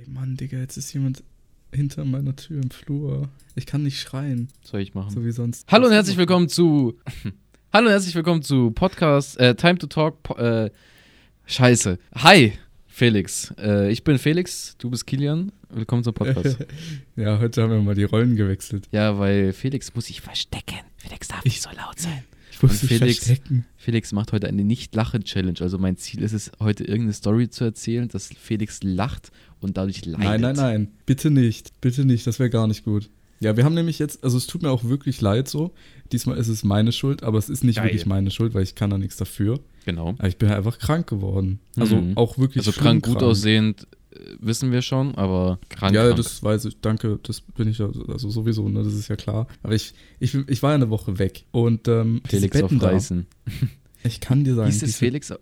Ey, Mann, Digga, jetzt ist jemand hinter meiner Tür im Flur. Ich kann nicht schreien, Soll ich machen? so wie sonst. Hallo und herzlich willkommen zu. Hallo und herzlich willkommen zu Podcast äh, Time to Talk. Po äh, Scheiße. Hi, Felix. Äh, ich bin Felix, du bist Kilian. Willkommen zum Podcast. Ja, heute haben wir mal die Rollen gewechselt. ja, weil Felix muss sich verstecken. Felix darf nicht so laut sein. Ich muss Und Felix- verstecken. Felix macht heute eine Nicht-Lachen-Challenge. Also mein Ziel ist es, heute irgendeine Story zu erzählen, dass Felix lacht und dadurch leidet. Nein, nein, nein. Bitte nicht. Bitte nicht. Das wäre gar nicht gut. Ja, wir haben nämlich jetzt, also es tut mir auch wirklich leid so. Diesmal ist es meine Schuld, aber es ist nicht Geil. wirklich meine Schuld, weil ich kann da nichts dafür. Genau. Aber ich bin einfach krank geworden. Also Mhm. auch wirklich Also schlimm krank, gut aussehend wissen wir schon, aber krank. Ja, krank. das weiß ich, danke, das bin ich ja, also sowieso, ne, das ist ja klar. Aber ich, ich, ich war ja eine Woche weg und ähm, Felix auf Reisen. ich kann dir sagen, Hieß es Felix,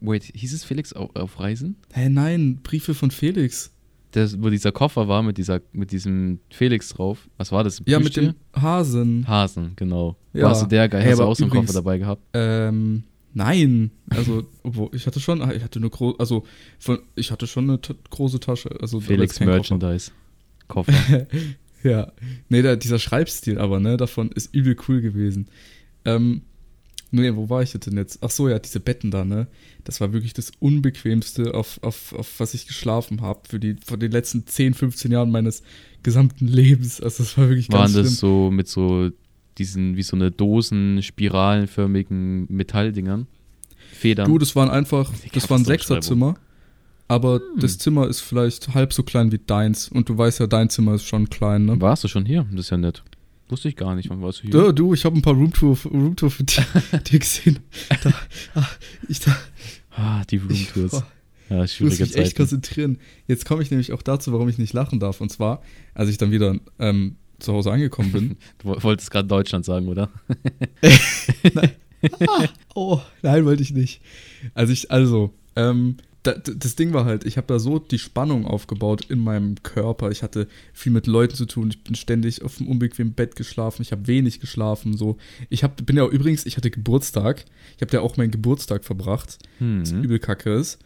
wait, hieß es Felix auf, auf Reisen? Hä, nein, Briefe von Felix. Das, wo dieser Koffer war mit, dieser, mit diesem Felix drauf. Was war das? Ja, mit dem Hasen. Hasen, genau. Ja. Warst du der Geil? Hey, Hast du auch so einen Koffer dabei gehabt? Ähm, nein, also, obwohl, ich hatte schon, ich hatte eine große, also, von, ich hatte schon eine große Tasche. Also, Felix Merchandise. Koffer. Koffer. Ja, nee, da, dieser Schreibstil aber, ne, davon ist übel cool gewesen. Ähm, nee, wo war ich denn jetzt? Ach so, ja, diese Betten da, ne? Das war wirklich das Unbequemste, auf, auf, auf was ich geschlafen habe für die, von den letzten 10, 15 Jahren meines gesamten Lebens. Also, das war wirklich Waren ganz schlimm. das so mit so diesen, wie so eine Dosen, spiralenförmigen Metalldingern? Federn? Du, das waren einfach, Die das war ein Katastrophenschreibung. Sechserzimmer. Aber Hm. das Zimmer ist vielleicht halb so klein wie deins. Und du weißt ja, dein Zimmer ist schon klein, ne? Warst du schon hier? Das ist ja nett. Wusste ich gar nicht. Wann warst du hier? Du, du ich habe ein paar Roomtour, Roomtour für dir, dir gesehen. Da, ah, ich, da, Ah, die ich, Roomtours. oh, Ja, ich muss mich echt Zeiten. konzentrieren. Jetzt komme ich nämlich auch dazu, warum ich nicht lachen darf. Und zwar, als ich dann wieder ähm, zu Hause angekommen bin. Du wo- wolltest gerade Deutschland sagen, oder? oh, nein, wollte ich nicht. Also ich, also, ähm, das Ding war halt, ich habe da so die Spannung aufgebaut in meinem Körper. Ich hatte viel mit Leuten zu tun. Ich bin ständig auf einem unbequemen Bett geschlafen. Ich habe wenig geschlafen. So, ich hab, bin ja übrigens, ich hatte Geburtstag. Ich habe ja auch meinen Geburtstag verbracht, was Hm. übel kacke ist.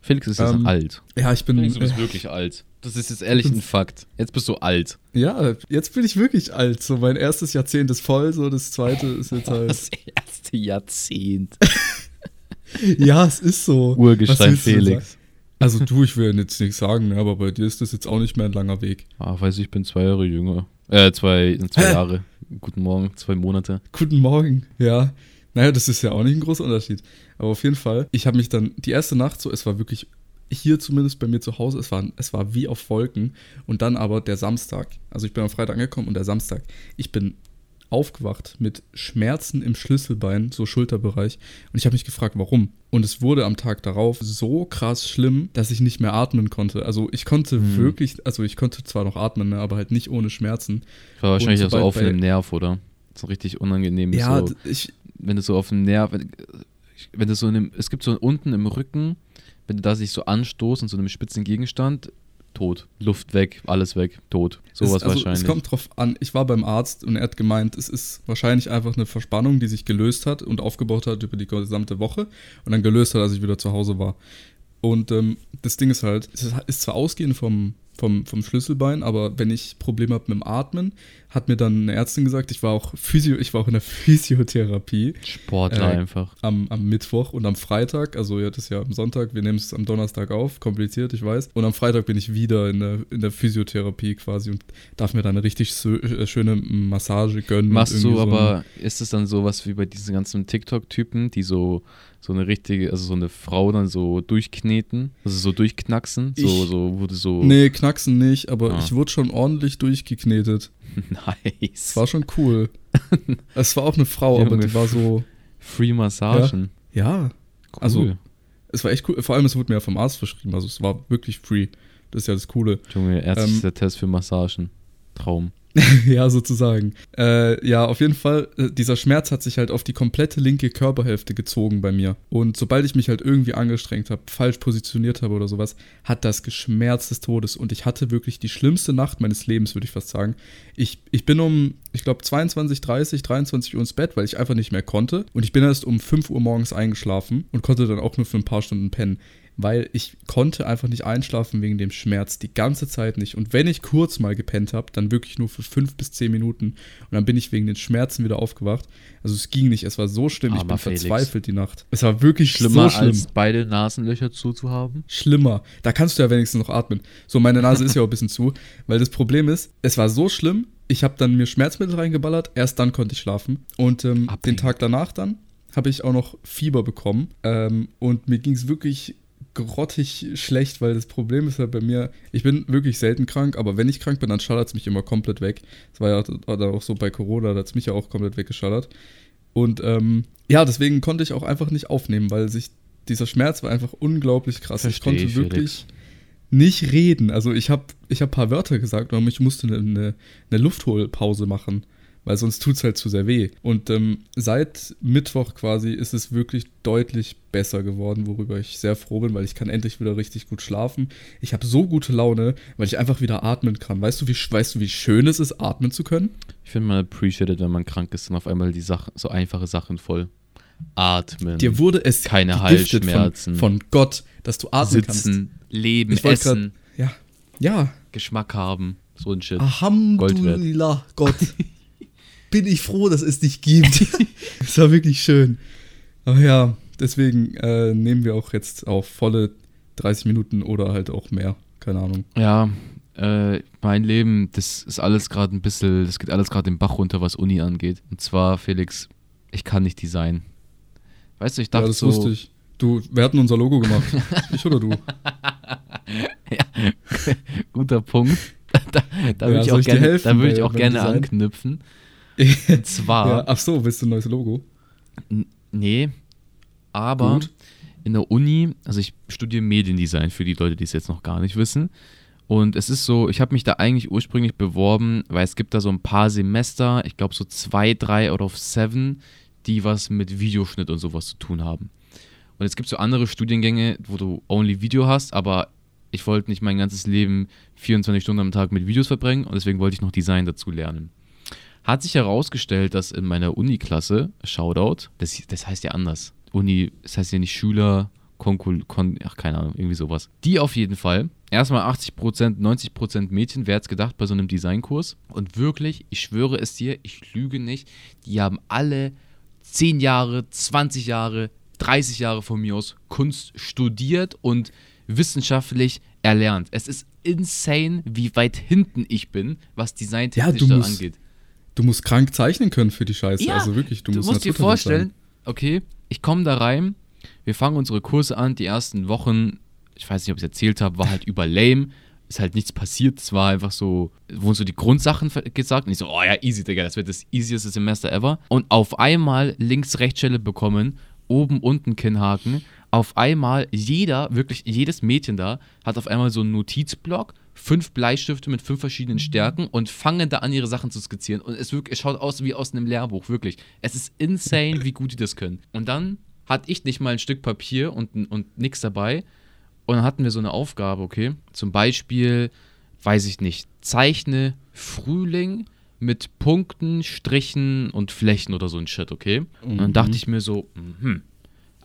Felix ist jetzt Ähm, alt. Ja, ich bin. Felix, du bist äh, wirklich alt. Das ist jetzt ehrlich ein Fakt. Jetzt bist du alt. ja, jetzt bin ich wirklich alt. So, mein erstes Jahrzehnt ist voll. So, das zweite ist jetzt halt. Das erste Jahrzehnt. ja, es ist so. Urgestein Felix. Also du, ich will jetzt nichts sagen, ne, aber bei dir ist das jetzt auch nicht mehr ein langer Weg. Ah, weiß ich, ich bin zwei Jahre jünger. Äh, zwei, zwei Hä? Jahre. Guten Morgen, zwei Monate. Guten Morgen, ja. Naja, das ist ja auch nicht ein großer Unterschied. Aber auf jeden Fall, ich habe mich dann, die erste Nacht so, es war wirklich, hier zumindest bei mir zu Hause, es war, es war wie auf Wolken. Und dann aber der Samstag, also ich bin am Freitag angekommen und der Samstag, ich bin aufgewacht mit Schmerzen im Schlüsselbein, so Schulterbereich. Und ich habe mich gefragt, warum. Und es wurde am Tag darauf so krass schlimm, dass ich nicht mehr atmen konnte. Also ich konnte Hm. wirklich, also ich konnte zwar noch atmen, ne, aber halt nicht ohne Schmerzen. War wahrscheinlich auch so auf dem Nerv, oder? So richtig unangenehm. Ja, so, ich, wenn du so auf dem Nerv, wenn, wenn du so in einem, es gibt so unten im Rücken, wenn du da sich so anstoßt und so einem spitzen Gegenstand, tot. Luft weg, alles weg, tot. Sowas also, wahrscheinlich. Es kommt drauf an. Ich war beim Arzt und er hat gemeint, es ist wahrscheinlich einfach eine Verspannung, die sich gelöst hat und aufgebaut hat über die gesamte Woche und dann gelöst hat, als ich wieder zu Hause war. Und ähm, das Ding ist halt, es ist zwar ausgehend vom, vom, vom Schlüsselbein, aber wenn ich Probleme habe mit dem Atmen, hat mir dann eine Ärztin gesagt, ich war auch Physio, ich war auch in der Physiotherapie Sportler Äh, einfach. am, am Mittwoch und am Freitag, also ja, das ist ja am Sonntag, wir nehmen es am Donnerstag auf, kompliziert, ich weiß. Und am Freitag bin ich wieder in der, in der Physiotherapie quasi und darf mir dann eine richtig sö- äh, schöne Massage gönnen. Machst du so aber, ist es dann sowas wie bei diesen ganzen TikTok-Typen, die so, so eine richtige, also so eine Frau dann so durchkneten, also so durchknacksen, so, Ich- so wurde so Nee, knacksen nicht, aber Ah. ich wurde schon ordentlich durchgeknetet. nice. Es war schon cool. es war auch eine Frau, aber Junge, die war so, Free Massagen. ja, Cool. Also- es war echt cool. Vor allem, es wurde mir ja vom Arzt verschrieben, also es war wirklich free. Das ist ja das Coole. Junge, ärztlicher ähm, Test für Massagen. Traum. ja, sozusagen. Äh, ja, auf jeden Fall, äh, dieser Schmerz hat sich halt auf die komplette linke Körperhälfte gezogen bei mir. Und sobald ich mich halt irgendwie angestrengt habe, falsch positioniert habe oder sowas, hat das geschmerzt des Todes. Und ich hatte wirklich die schlimmste Nacht meines Lebens, würde ich fast sagen. Ich, ich bin um, ich glaube, 22, 30, 23 Uhr ins Bett, weil ich einfach nicht mehr konnte. Und ich bin erst um 5 Uhr morgens eingeschlafen und konnte dann auch nur für ein paar Stunden pennen. Weil ich konnte einfach nicht einschlafen wegen dem Schmerz, die ganze Zeit nicht. Und wenn ich kurz mal gepennt habe, dann wirklich nur für fünf bis zehn Minuten. Und dann bin ich wegen den Schmerzen wieder aufgewacht. Also es ging nicht, es war so schlimm, ich Armer bin Felix. verzweifelt die Nacht. Es war wirklich Schlimmer so schlimm. als beide Nasenlöcher zuzuhaben. Schlimmer. Da kannst du ja wenigstens noch atmen. So, meine Nase ist ja auch ein bisschen zu, weil das Problem ist, es war so schlimm, ich habe dann mir Schmerzmittel reingeballert, erst dann konnte ich schlafen. Und ähm, den. Tag danach dann habe ich auch noch Fieber bekommen. Ähm, und mir ging es wirklich grottig schlecht, weil das Problem ist ja bei mir, ich bin wirklich selten krank, aber wenn ich krank bin, dann schallert es mich immer komplett weg. Das war ja auch so bei Corona, da hat es mich ja auch komplett weggeschallert. Und ähm, ja, deswegen konnte ich auch einfach nicht aufnehmen, weil sich dieser Schmerz war einfach unglaublich krass. ich Versteh konnte ich, wirklich nicht reden. Also ich habe ich hab ein paar Wörter gesagt, aber ich musste eine, eine, eine Luftholpause machen, weil sonst tut es halt zu sehr weh. Und ähm, seit Mittwoch quasi ist es wirklich deutlich besser geworden, worüber ich sehr froh bin, weil ich kann endlich wieder richtig gut schlafen. Ich habe so gute Laune, weil ich einfach wieder atmen kann. Weißt du, wie, weißt du, wie schön es ist, atmen zu können? Ich finde man appreciated, wenn man krank ist und auf einmal die Sachen, so einfache Sachen voll atmen, Dir wurde es Keine Halsschmerzen. Von, von Gott, dass du atmen sitzen, leben, Ich essen, kannst. Ja. Ja, Geschmack haben, so ein Shit. Alhamdulillah, Gott. Bin ich froh, dass es dich gibt. Es war wirklich schön. Aber ja, deswegen äh, nehmen wir auch jetzt auf volle 30 Minuten oder halt auch mehr. Keine Ahnung. Ja, äh, mein Leben, das ist alles gerade ein bisschen, das geht alles gerade den Bach runter, was Uni angeht. Und zwar, Felix, ich kann nicht designen. Weißt du, ich Ja, dachte das so, wusste ich. Du, wir hatten unser Logo gemacht. ich oder du? ja, guter Punkt. da da Ja, würde ich auch ich gerne, da würde ich auch gerne anknüpfen. Und zwar, ja, ach so, willst du ein neues Logo? Nee, aber Gut. in der Uni, also ich studiere Mediendesign für die Leute, die es jetzt noch gar nicht wissen. Und es ist so, ich habe mich da eigentlich ursprünglich beworben, weil es gibt da so ein paar Semester, ich glaube so zwei, drei out of seven, die was mit Videoschnitt und sowas zu tun haben. Und es gibt so andere Studiengänge, wo du only Video hast, aber ich wollte nicht mein ganzes Leben 24 Stunden am Tag mit Videos verbringen und deswegen wollte ich noch Design dazu lernen. Hat sich herausgestellt, dass in meiner Uni-Klasse, Shoutout, das, das heißt ja anders. Uni, das heißt ja nicht Schüler, Konkul, Kon, ach keine Ahnung, irgendwie sowas. Die auf jeden Fall. Erstmal 80%, 90% Mädchen, wer hat's gedacht bei so einem Designkurs? Und wirklich, ich schwöre es dir, ich lüge nicht, die haben alle 10 Jahre, 20 Jahre, 30 Jahre von mir aus Kunst studiert und wissenschaftlich erlernt. Es ist insane, wie weit hinten ich bin, was Designtechnisch Ja, da musst- angeht. Du musst krank zeichnen können für die Scheiße. Ja, also wirklich, du, Du musst musst dir vorstellen, okay, ich komme da rein, wir fangen unsere Kurse an, die ersten Wochen, ich weiß nicht, ob ich es erzählt habe, war halt über lame, ist halt nichts passiert, es war einfach so, wurden so die Grundsachen gesagt und ich so, oh ja, easy, Digga, das wird das easieste Semester ever. Und auf einmal links-rechts-Schelle bekommen, oben, unten Kinnhaken, auf einmal jeder, wirklich jedes Mädchen da, hat auf einmal so einen Notizblock, fünf Bleistifte mit fünf verschiedenen Stärken und fangen da an, ihre Sachen zu skizzieren. Und es, wirklich, es schaut aus wie aus einem Lehrbuch, wirklich. Es ist insane, wie gut die das können. Und dann hatte ich nicht mal ein Stück Papier und, und nichts dabei. Und dann hatten wir so eine Aufgabe, okay? Zum Beispiel, weiß ich nicht, zeichne Frühling mit Punkten, Strichen und Flächen oder so ein Shit, okay? Und dann dachte ich mir so, mhm.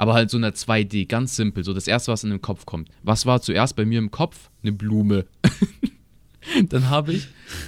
Aber halt so einer 2D, ganz simpel. So das erste, was in den Kopf kommt. Was war zuerst bei mir im Kopf? Eine Blume. dann habe ich,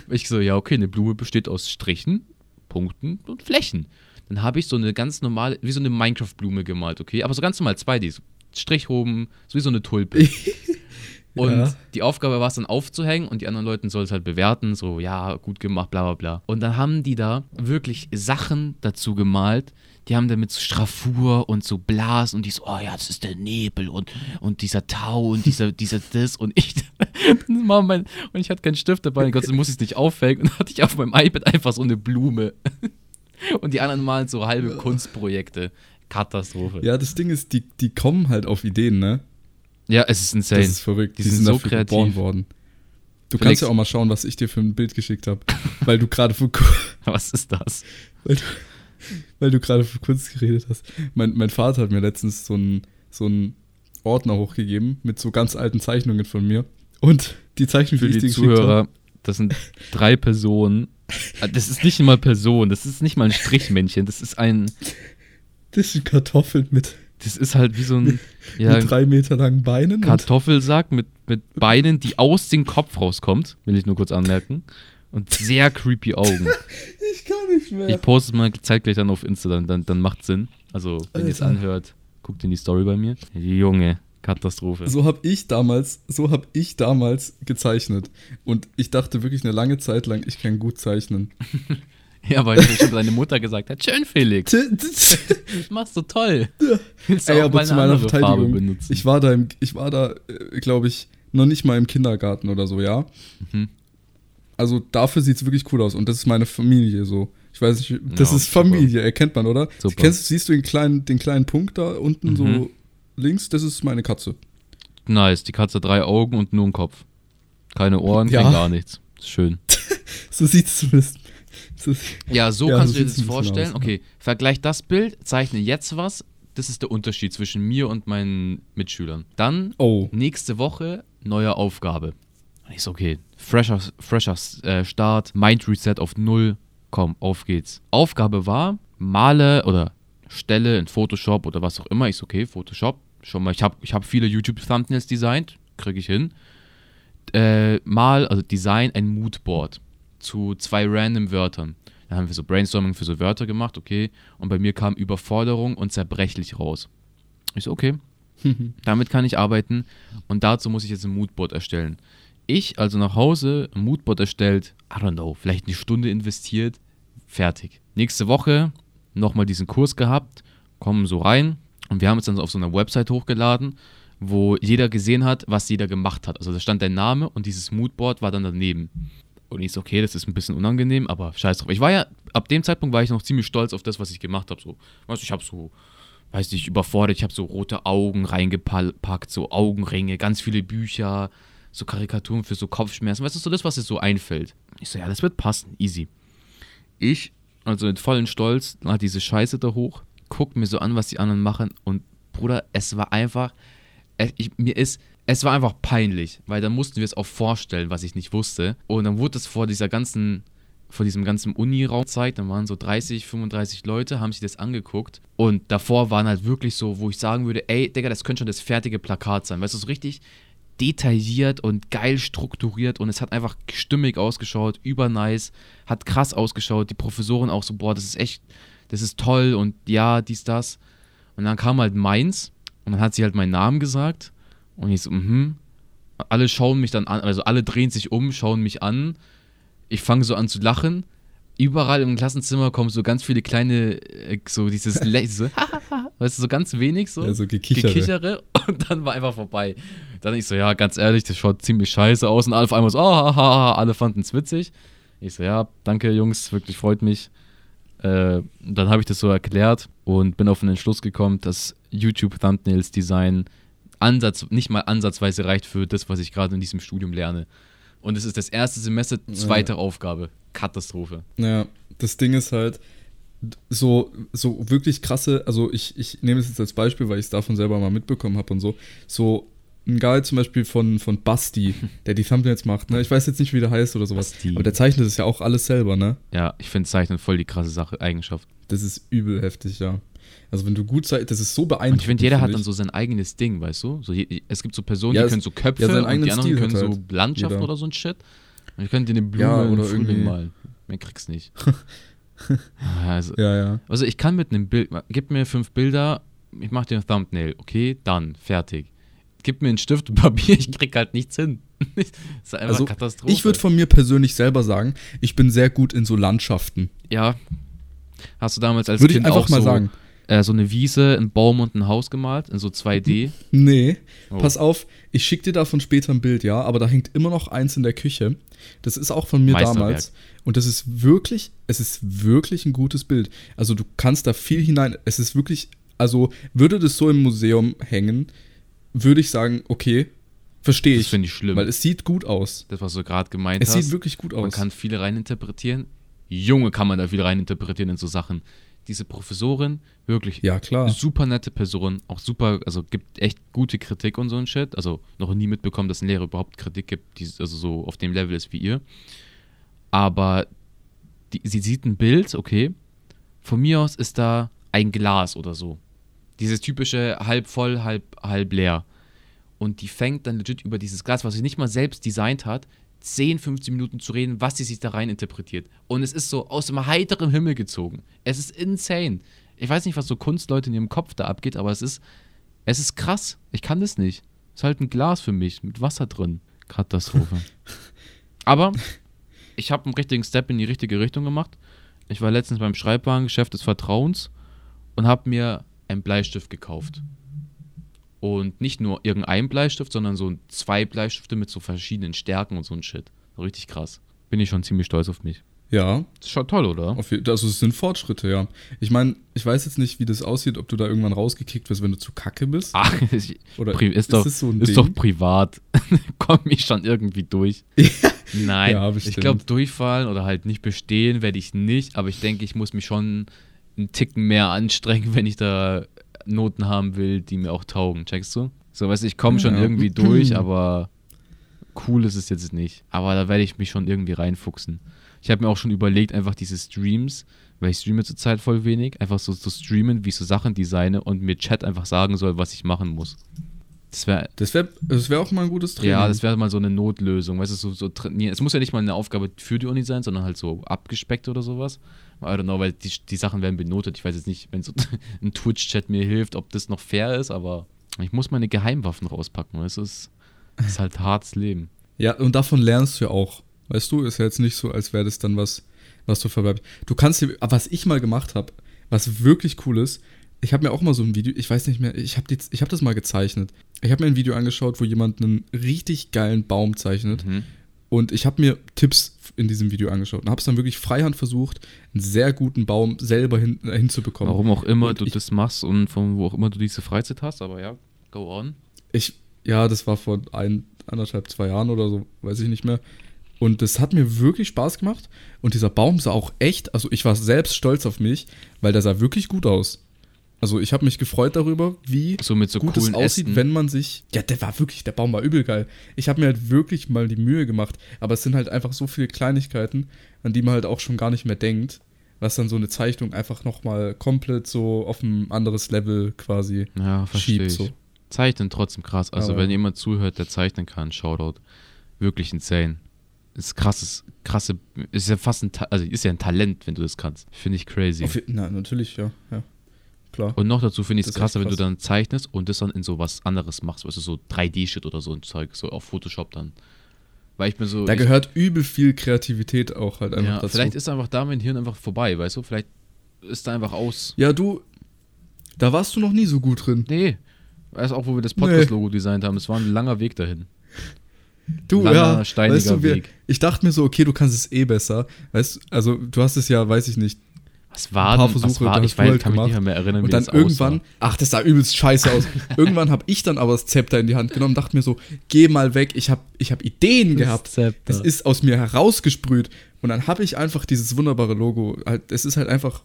ich so, ja, okay, eine Blume besteht aus Strichen, Punkten und Flächen. Dann habe ich so eine ganz normale, wie so eine Minecraft-Blume gemalt, okay? Aber so ganz normal 2D. So Strich oben, so wie so eine Tulpe. Und Ja. die Aufgabe war es dann aufzuhängen und die anderen Leute sollen es halt bewerten, so, ja, gut gemacht, bla bla bla. Und dann haben die da wirklich Sachen dazu gemalt, die haben damit so Straffur und so Blas und die so, oh ja, das ist der Nebel und, und dieser Tau und dieser, dieser das und ich, und ich hatte keinen Stift dabei, Gott sei Dank musste ich es nicht aufhängen und dann hatte ich auf meinem iPad einfach so eine Blume. Und die anderen malen so halbe Kunstprojekte. Katastrophe. Ja, das Ding ist, die, die kommen halt auf Ideen, ne? Ja, es ist insane. Das ist verrückt. Die Die, sind sind, so kreativ. geboren worden. Du Felix- kannst ja auch mal schauen, was ich dir für ein Bild geschickt habe. weil du gerade vor, Was ist das? weil du, weil du gerade für Kunst geredet hast. Mein, mein Vater hat mir letztens so einen so einen Ordner hochgegeben mit so ganz alten Zeichnungen von mir. Und die Zeichnung, Für die die Zuhörer, das sind drei Personen. Ah, Das ist nicht mal Person, das ist nicht mal ein Strichmännchen, das ist ein. das sind Kartoffeln mit, Das ist halt wie so ein ja, Mit drei Meter langen Beinen. Kartoffelsack mit, mit Beinen, die aus dem Kopf rauskommt, will ich nur kurz anmerken. Und sehr creepy Augen. Ich kann nicht mehr. Ich poste es mal zeitgleich dann auf Insta, dann, dann, dann macht Sinn. Also, wenn ihr es anhört, guckt in die Story bei mir. Junge, Katastrophe. So habe ich damals, so habe ich damals gezeichnet. Und ich dachte wirklich eine lange Zeit lang, ich kann gut zeichnen. Ja, weil schon deine Mutter gesagt hat, schön Felix, das machst du toll. Willst du Ey, auch aber mal zu eine meiner Verteidigung, ich war da, im, ich war da, glaube ich, noch nicht mal im Kindergarten oder so, ja. Mhm. Also dafür sieht es wirklich cool aus und das ist meine Familie so. Ich weiß nicht, das Ja, ist super. Familie, erkennt man, oder? Super. Kennst, siehst du den kleinen, den kleinen Punkt da unten Mhm. so links? Das ist meine Katze. Nice, die Katze hat drei Augen und nur einen Kopf. Keine Ohren, Ja. kein gar nichts. Ist schön. So sieht es zumindest. So, Ja, so Ja, kannst so du dir das vorstellen. aus, okay, vergleich das Bild, zeichne jetzt was. Das ist der Unterschied zwischen mir und meinen Mitschülern. Dann oh. nächste Woche neue Aufgabe. Und ich so, okay, fresher, fresher äh, Start, Mind Reset auf Null. Komm, auf geht's. Aufgabe war, male oder stelle in Photoshop oder was auch immer. Ich so, okay, Photoshop. Schon mal, ich habe ich hab viele YouTube-Thumbnails designt, kriege ich hin. Äh, mal, also Design ein Moodboard zu zwei random Wörtern. Dann haben wir so Brainstorming für so Wörter gemacht, okay. Und bei mir kam Überforderung und zerbrechlich raus. Ich so, okay, damit kann ich arbeiten und dazu muss ich jetzt ein Moodboard erstellen. Ich also nach Hause ein Moodboard erstellt, I don't know, vielleicht eine Stunde investiert, fertig. Nächste Woche nochmal diesen Kurs gehabt, kommen so rein und wir haben es dann auf so einer Website hochgeladen, wo jeder gesehen hat, was jeder gemacht hat. Also da stand der Name und dieses Moodboard war dann daneben. Und ich so, okay, das ist ein bisschen unangenehm, aber scheiß drauf. Ich war ja, ab dem Zeitpunkt war ich noch ziemlich stolz auf das, was ich gemacht habe. So, weißt du, ich habe so weiß nicht, überfordert. Ich habe so rote Augen reingepackt, so Augenringe, ganz viele Bücher, so Karikaturen für so Kopfschmerzen. Weißt du, so das, was dir so einfällt. Ich so, ja, das wird passen, easy. Ich, also mit vollen Stolz, lade diese Scheiße da hoch, guck mir so an, was die anderen machen und Bruder, es war einfach, ich, mir ist, es war einfach peinlich, weil dann mussten wir es auch vorstellen, was ich nicht wusste. Und dann wurde es vor dieser ganzen vor diesem ganzen Uni-Raum gezeigt. Dann waren so 30, 35 Leute, haben sich das angeguckt. Und davor waren halt wirklich so, wo ich sagen würde, ey, Digga, das könnte schon das fertige Plakat sein. Weißt du, so richtig detailliert und geil strukturiert und es hat einfach stimmig ausgeschaut, übernice, hat krass ausgeschaut. Die Professoren auch so, boah, das ist echt, das ist toll und ja, dies, das. Und dann kam halt meins und dann hat sie halt meinen Namen gesagt und ich so, mhm. Alle schauen mich dann an, also alle drehen sich um, schauen mich an ich fange so an zu lachen. Überall im Klassenzimmer kommen so ganz viele kleine, äh, so dieses, so, weißt du, so ganz wenig so. Ja, so Gekichere. Gekichere und dann war einfach vorbei. Dann ich so, ja, ganz ehrlich, das schaut ziemlich scheiße aus und alle auf einmal so, ha, ha, alle fanden es witzig. Ich so, ja, danke Jungs, wirklich freut mich. Äh, dann habe ich das so erklärt und bin auf den Entschluss gekommen, dass YouTube Thumbnails Design Ansatz, nicht mal ansatzweise reicht für das, was ich gerade in diesem Studium lerne. Und es ist das erste Semester, zweite Aufgabe. Katastrophe. Ja, das Ding ist halt, so, so wirklich krasse, also ich, ich nehme es jetzt als Beispiel, weil ich es davon selber mal mitbekommen habe und so, so ein Guy zum Beispiel von, von Basti, der die Thumbnails macht, ne? Ich weiß jetzt nicht, wie der heißt oder sowas, Basti. aber der zeichnet das ja auch alles selber, ne? Ja, ich finde Zeichnen voll die krasse Sache, Eigenschaft. Das ist übel heftig, ja. Also wenn du gut zeichnest, das ist so Und beeindruckend. ich finde, jeder hat dann ich. so sein eigenes Ding, weißt du? So, es gibt so Personen, Ja, die können so Köpfe ja, und die anderen Stil können hat so halt Landschaften jeder. oder so ein Shit. Und ich könnte dir eine Blume Ja, oder irgendwie- malen. Mehr kriegst nicht. also, Ja, ja. also ich kann mit einem Bild, gib mir fünf Bilder, ich mache dir ein Thumbnail, okay, dann, fertig. Gib mir einen Stift und Papier, ich krieg halt nichts hin. das ist einfach Also Katastrophe. ich würde von mir persönlich selber sagen, ich bin sehr gut in so Landschaften. Ja. Hast du damals als Würde ich Kind einfach auch mal so, sagen. Äh, so eine Wiese, einen Baum und ein Haus gemalt, in so 2D? Nee, Oh. pass auf, ich schicke dir davon später ein Bild, ja, aber da hängt immer noch eins in der Küche. Das ist auch von mir damals. Und das ist wirklich, es ist wirklich ein gutes Bild. Also du kannst da viel hinein, es ist wirklich, also würde das so im Museum hängen, würde ich sagen, okay, verstehe Das ich. finde ich schlimm. Weil es sieht gut aus. das, was du gerade gemeint Es hast. sieht wirklich gut Man aus. kann viel reininterpretieren. Junge, kann man da viel reininterpretieren in so Sachen. Diese Professorin, wirklich ja, klar. super nette Person, auch super, also gibt echt gute Kritik und so ein Shit. Also noch nie mitbekommen, dass ein Lehrer überhaupt Kritik gibt, die also so auf dem Level ist wie ihr. Aber die, sie sieht ein Bild, okay. Von mir aus ist da ein Glas oder so. Dieses typische halb voll, halb, halb leer. Und die fängt dann legit über dieses Glas, was sie nicht mal selbst designt hat, 10, 15 Minuten zu reden, was sie sich da rein interpretiert. Und es ist so aus dem heiteren Himmel gezogen. Es ist insane. Ich weiß nicht, was so Kunstleute in ihrem Kopf da abgeht, aber es ist, es ist krass. Ich kann das nicht. Es ist halt ein Glas für mich mit Wasser drin. Katastrophe. aber ich habe einen richtigen Step in die richtige Richtung gemacht. Ich war letztens beim Schreibwarengeschäft des Vertrauens und habe mir einen Bleistift gekauft. Und nicht nur irgendein Bleistift, sondern so zwei Bleistifte mit so verschiedenen Stärken und so ein Shit. richtig krass. Bin ich schon ziemlich stolz auf mich. Ja. Das ist schon toll, oder? Also es sind Fortschritte, ja. Ich meine, ich weiß jetzt nicht, wie das aussieht, ob du da irgendwann rausgekickt wirst, wenn du zu kacke bist. Ach, Oder ist, ist, doch, so ist doch privat. Komme ich schon irgendwie durch. Nein, Ja, ich glaube, durchfallen oder halt nicht bestehen werde ich nicht, aber ich denke, ich muss mich schon einen Ticken mehr anstrengen, wenn ich da Noten haben will, die mir auch taugen. Checkst du? So, weißt du, ich komme schon Ja. irgendwie durch, aber cool ist es jetzt nicht. Aber da werde ich mich schon irgendwie reinfuchsen. Ich habe mir auch schon überlegt, einfach diese Streams, weil ich streame zurzeit voll wenig, einfach so zu streamen, wie ich so Sachen designe und mir Chat einfach sagen soll, was ich machen muss. Das wäre Das wäre das wär auch mal ein gutes Training. ja, das wäre mal so eine Notlösung. Weißt du, so, so trainieren. Es muss ja nicht mal eine Aufgabe für die Uni sein, sondern halt so abgespeckt oder sowas. I don't know, weil die, die Sachen werden benotet. Ich weiß jetzt nicht, wenn so ein Twitch-Chat mir hilft, ob das noch fair ist, aber ich muss meine Geheimwaffen rauspacken. Es ist, ist halt hartes Leben. Ja, und davon lernst du ja auch. Weißt du, ist ja jetzt nicht so, als wäre das dann was, was du verbleibt. Du kannst dir, was ich mal gemacht habe, was wirklich cool ist, ich habe mir auch mal so ein Video, ich weiß nicht mehr, ich habe hab das mal gezeichnet. Ich habe mir ein Video angeschaut, wo jemand einen richtig geilen Baum zeichnet. Mhm. Und ich habe mir Tipps in diesem Video angeschaut und habe es dann wirklich freihand versucht, einen sehr guten Baum selber hin, äh, hinzubekommen. Warum auch immer Und du ich- das machst und von wo auch immer du diese Freizeit hast, aber ja, go on. Ich, ja, das war vor ein, anderthalb, zwei Jahren oder so, weiß ich nicht mehr. Und das hat mir wirklich Spaß gemacht. Und dieser Baum sah auch echt, also ich war selbst stolz auf mich, weil der sah wirklich gut aus. Also ich habe mich gefreut darüber, wie So mit so gut es aussieht, Ästen. wenn man sich. Ja, der war wirklich, der Baum war übel geil. Ich habe mir halt wirklich mal die Mühe gemacht, aber es sind halt einfach so viele Kleinigkeiten, an die man halt auch schon gar nicht mehr denkt, was dann so eine Zeichnung einfach nochmal komplett so auf ein anderes Level quasi Ja, schiebt. So. Zeichnen trotzdem krass. Also Aber- wenn jemand zuhört, der zeichnen kann, Shoutout. Wirklich insane. Ist krasses, krasse, ist ja fast ein, Ta also ist ja ein Talent, wenn du das kannst. Finde ich crazy. Auf, na, natürlich, ja. ja. Klar. Und noch dazu finde ich es krasser, echt wenn du krass. dann zeichnest und das dann in so was anderes machst, weißt du, so 3D-Shit oder so ein Zeug, so auf Photoshop dann. Weil ich bin so. Da ich, gehört übel viel Kreativität auch halt einfach ja, dazu. vielleicht ist einfach da mein Hirn einfach vorbei, weißt du? Vielleicht ist da einfach aus. ja, du, da warst du noch nie so gut drin. Nee. Weißt du, auch wo wir das Podcast-Logo designt haben, es war ein langer Weg dahin. Du, Langer, ja, steiniger weißt du, wir, Weg. ich dachte mir so, okay, du kannst es eh besser. Weißt du, also du hast es ja, weiß ich nicht. Was war Ein paar denn, Versuche, war, ich weiß, halt kann mich nicht mehr erinnern, Und dann das irgendwann, aussah. ach, das sah übelst scheiße aus. irgendwann habe ich dann aber das Zepter in die Hand genommen dachte mir so, geh mal weg, ich habe ich hab Ideen gehabt. Zepter. Das ist aus mir herausgesprüht. Und dann habe ich einfach dieses wunderbare Logo. Halt, es ist halt einfach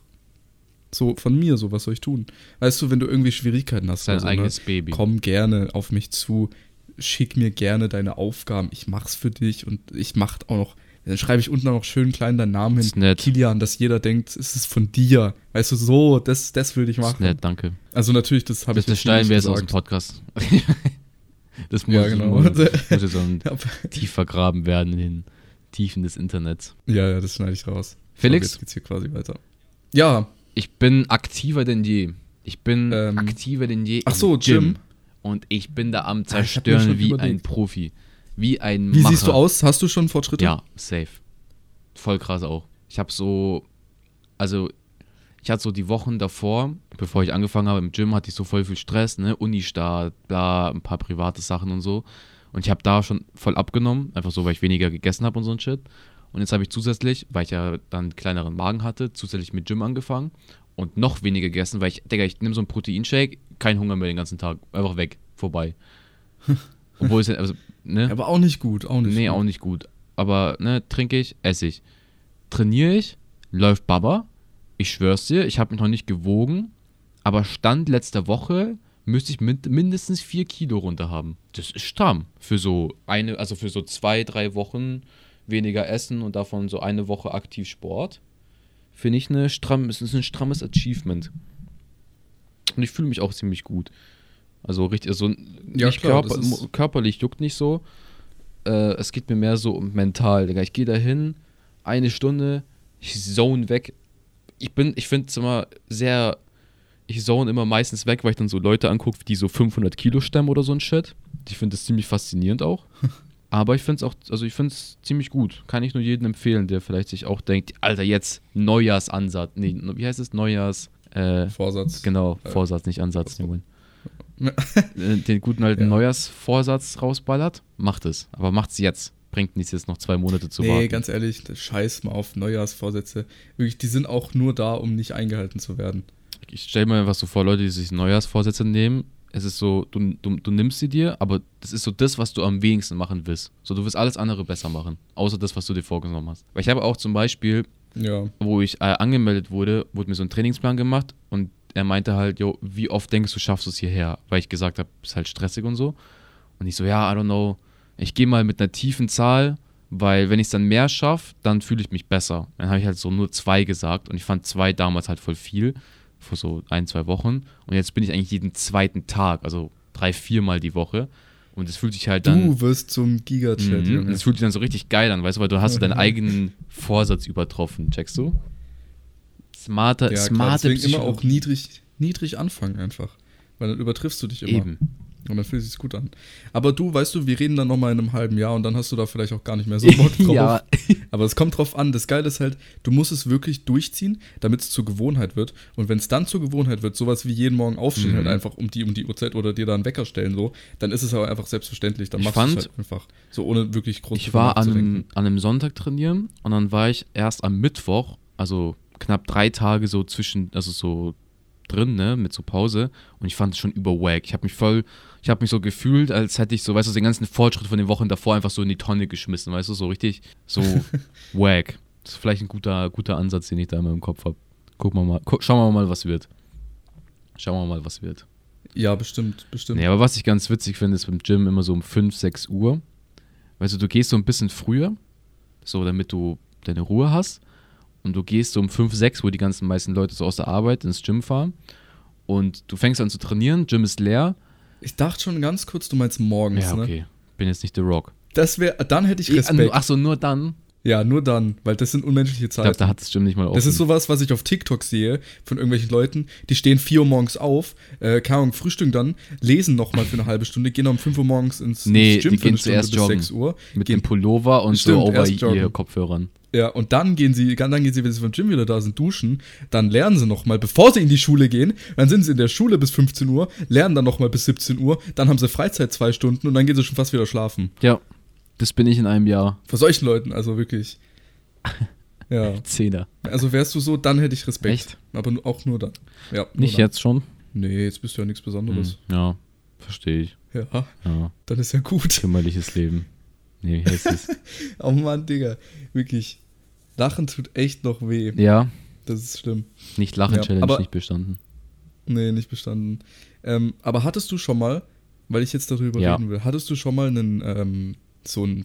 so von mir, so was soll ich tun? Weißt du, wenn du irgendwie Schwierigkeiten hast, oder so, eigenes ne? Baby. komm gerne auf mich zu, schick mir gerne deine Aufgaben, ich mach's für dich und ich mach auch noch, dann schreibe ich unten auch noch schön klein deinen Namen Ist hin, nett. Kilian, dass jeder denkt, es ist von dir. Weißt du, so, das, das will ich Das ist machen. nett, danke. Also natürlich, das habe ich das steilen wir jetzt aus dem. Podcast. das muss, Ja, genau. muss, muss jetzt so ein Ja, tief vergraben werden in den Tiefen des Internets. ja, ja, das schneide ich raus. Felix? Jetzt geht's hier quasi weiter. Ja, Ich bin aktiver denn je. Ich bin Ähm, aktiver denn je. ach so, Gym. Und ich bin da am Zerstören wie ein überlegt. Profi. Wie ein wie Macher. siehst du aus? Hast du schon Fortschritte? Ja, safe. Voll krass auch. Ich habe so, also ich hatte so die Wochen davor, bevor ich angefangen habe im Gym, hatte ich so voll viel Stress, ne, Uni-Start, bla, ein paar private Sachen und so. Und ich habe da schon voll abgenommen, einfach so, weil ich weniger gegessen habe und so ein Shit. Und jetzt habe ich zusätzlich, weil ich ja dann einen kleineren Magen hatte, zusätzlich mit Gym angefangen und noch weniger gegessen, weil ich, Digga, ich nehme so einen Proteinshake, kein Hunger mehr den ganzen Tag, einfach weg, vorbei. Obwohl es, also, ne? Aber auch nicht gut, auch nicht Nee, gut. auch nicht gut. Aber, ne, trinke ich, esse ich. Trainiere ich, läuft Baba. Ich schwör's dir, ich habe mich noch nicht gewogen. Aber Stand letzter Woche müsste ich mit, mindestens vier Kilo runter haben. Das ist stramm. Für so eine, also für so zwei, drei Wochen weniger essen und davon so eine Woche aktiv Sport. Finde ich eine stramm, es ist ein strammes Achievement. und ich fühle mich auch ziemlich gut. Also richtig, also Ja, nicht klar, körper, körperlich juckt nicht so. Äh, es geht mir mehr so um mental. Digga. Ich gehe da hin, eine Stunde, ich zone weg. Ich bin, ich finde es immer sehr, ich zone immer meistens weg, weil ich dann so Leute angucke, die so 500 Kilo stemmen oder so ein Shit. Ich finde das ziemlich faszinierend auch. Aber ich finde es auch, also ich finde es ziemlich gut. Kann ich nur jedem empfehlen, der vielleicht sich auch denkt, Alter, jetzt Neujahrsansatz. Nee, wie heißt es? Neujahrs, äh, Vorsatz. genau, Vorsatz, nicht Ansatz, Junge. Äh, Den guten alten Ja. Neujahrsvorsatz rausballert, macht es. Aber macht's jetzt. Bringt nichts, jetzt noch zwei Monate zu nee, warten. ganz ehrlich, scheiß mal auf Neujahrsvorsätze. Wirklich, die sind auch nur da, um nicht eingehalten zu werden. Ich stelle mir einfach so vor, Leute, die sich Neujahrsvorsätze nehmen. Es ist so, du, du, du nimmst sie dir, aber das ist so das, was du am wenigsten machen willst. So, du willst alles andere besser machen, außer das, was du dir vorgenommen hast. Weil ich habe auch zum Beispiel, Ja. wo ich äh, angemeldet wurde, wurde mir so ein Trainingsplan gemacht und er meinte halt, jo, wie oft denkst du, schaffst du es hierher? Weil ich gesagt habe, ist halt stressig und so. Und ich so, ja, I don't know. Ich gehe mal mit einer tiefen Zahl, weil wenn ich es dann mehr schaffe, dann fühle ich mich besser. Dann habe ich halt so nur zwei gesagt und ich fand zwei damals halt voll viel, vor so ein, zwei Wochen. Und jetzt bin ich eigentlich jeden zweiten Tag, also drei, viermal die Woche. Und es fühlt sich halt dann. Du wirst zum Giga-Chat, Mhm. Das fühlt sich dann so richtig geil an, weißt du, weil du hast so deinen eigenen Vorsatz übertroffen, checkst du? Smarte, Ja, klar, smarte deswegen immer auch niedrig, niedrig anfangen einfach. Weil dann übertriffst du dich immer. Eben. Und dann fühlt es sich gut an. Aber du, weißt du, wir reden dann nochmal in einem halben Jahr und dann hast du da vielleicht auch gar nicht mehr so Bock drauf. ja, Aber es kommt drauf an. Das Geile ist halt, du musst es wirklich durchziehen, damit es zur Gewohnheit wird. Und wenn es dann zur Gewohnheit wird, sowas wie jeden Morgen aufstehen, Mhm. halt einfach um die um die Uhrzeit oder dir da einen Wecker stellen, so, dann ist es aber einfach selbstverständlich. Dann Ich machst du es halt einfach. So ohne wirklich groß ich war an einem, an einem Sonntag trainieren und dann war ich erst am Mittwoch, also knapp drei Tage so zwischen, also so drin, ne, mit so Pause und ich fand es schon über wack. Ich habe mich voll, ich habe mich so gefühlt, als hätte ich so, weißt du, den ganzen Fortschritt von den Wochen davor einfach so in die Tonne geschmissen, weißt du, so richtig, so wack. Das ist vielleicht ein guter, guter Ansatz, den ich da immer im Kopf habe. Gucken wir mal, gu schauen wir mal, was wird. Schauen wir mal, was wird. Ja, bestimmt, bestimmt. Nee, aber was ich ganz witzig finde, ist beim Gym immer so um 5, 6 Uhr. Weißt du, du gehst so ein bisschen früher, so damit du deine Ruhe hast. Und du gehst so um 5, 6, wo die ganzen meisten Leute so aus der Arbeit ins Gym fahren. Und du fängst an zu trainieren, Gym ist leer. Ich dachte schon ganz kurz, du meinst morgens, Ja, ne? okay. Bin jetzt nicht The Rock. Das wäre, dann hätte ich Respekt. Ach so, nur dann. Ja, nur dann, weil das sind unmenschliche Ich Zeiten. glaube, da hat das Gym nicht mal offen. Das ist sowas, was ich auf TikTok sehe von irgendwelchen Leuten, die stehen 4 Uhr morgens auf, äh, keine Ahnung, frühstücken dann, lesen nochmal für eine halbe Stunde, gehen um 5 Uhr morgens ins, Nee, ins Gym die für eine gehen zuerst bis joggen. 6 Uhr. Mit gehen, dem Pullover und Stimmt, so erst joggen. Ja, und dann gehen sie, dann gehen sie, wenn sie vom Gym wieder da sind, duschen, dann lernen sie nochmal, bevor sie in die Schule gehen, dann sind sie in der Schule bis 15 Uhr, lernen dann nochmal bis 17 Uhr, dann haben sie Freizeit zwei Stunden und dann gehen sie schon fast wieder schlafen. Ja, das bin ich in einem Jahr. Vor solchen Leuten, also wirklich. Ja, Zehner. also wärst du so, dann hätte ich Respekt. Echt? Aber auch nur dann. Ja, nur Nicht dann. jetzt schon? Nee, jetzt bist du ja nichts Hm, Besonderes. ja, verstehe ich. Ja, Ja, dann ist ja gut. kümmerliches Leben. Nee, wie heißt es? Oh Mann, Digga. Wirklich. Lachen tut echt noch weh. ja, Das ist schlimm. nicht Lachen Ja, nicht bestanden. Nee, nicht bestanden. Ähm, aber hattest du schon mal, weil ich jetzt darüber Ja. reden will, hattest du schon mal einen, ähm, so einen